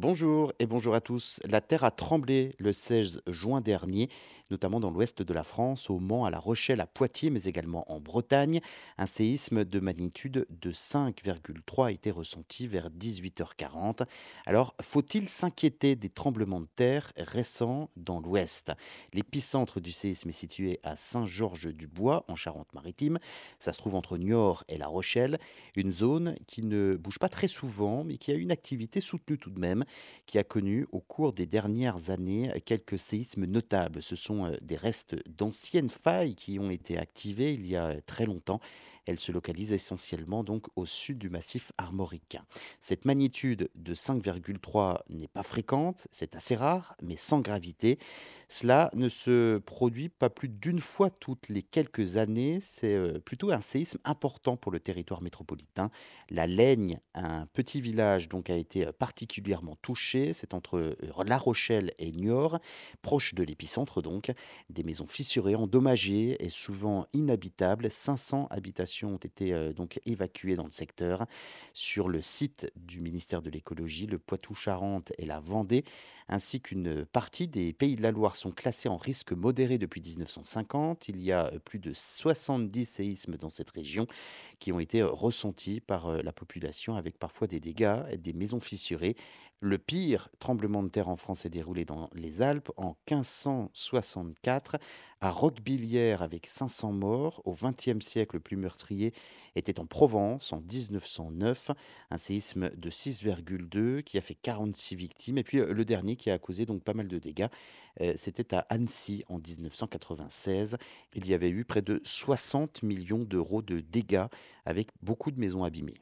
Bonjour et bonjour à tous. La Terre a tremblé le 16 juin dernier, notamment dans l'ouest de la France, au Mans, à La Rochelle, à Poitiers, mais également en Bretagne. Un séisme de magnitude de 5,3 a été ressenti vers 18h40. Alors, faut-il s'inquiéter des tremblements de terre récents dans l'ouest? L'épicentre du séisme est situé à Saint-Georges-du-Bois, en Charente-Maritime. Ça se trouve entre Niort et La Rochelle, une zone qui ne bouge pas très souvent, mais qui a une activité soutenue tout de même qui a connu au cours des dernières années quelques séismes notables. Ce sont euh, des restes d'anciennes failles qui ont été activées il y a très longtemps. Elles se localisent essentiellement donc au sud du massif armoricain. Cette magnitude de 5,3 n'est pas fréquente, c'est assez rare, mais sans gravité. Cela ne se produit pas plus d'une fois toutes les quelques années. C'est euh, plutôt un séisme important pour le territoire métropolitain. La Laigne, un petit village donc a été euh, particulièrement touché. C'est entre euh, La Rochelle et Niort, proche de l'épicentre donc. Des maisons fissurées, endommagées et souvent inhabitables. 500 habitations ont été euh, donc évacuées dans le secteur. Sur le site du ministère de l'écologie, le Poitou-Charentes et la Vendée, ainsi qu'une partie des pays de la Loire sont classés en risque modéré depuis 1950. Il y a euh, plus de 70 séismes dans cette région qui ont été ressentis par la population avec parfois des dégâts, des maisons fissurées le pire tremblement de terre en France s'est déroulé dans les Alpes en 1564 à Roquebillière avec 500 morts. Au XXe siècle, le plus meurtrier était en Provence en 1909, un séisme de 6,2 qui a fait 46 victimes. Et puis euh, le dernier qui a causé donc pas mal de dégâts, euh, c'était à Annecy en 1996. Il y avait eu près de 60 millions d'euros de dégâts avec beaucoup de maisons abîmées.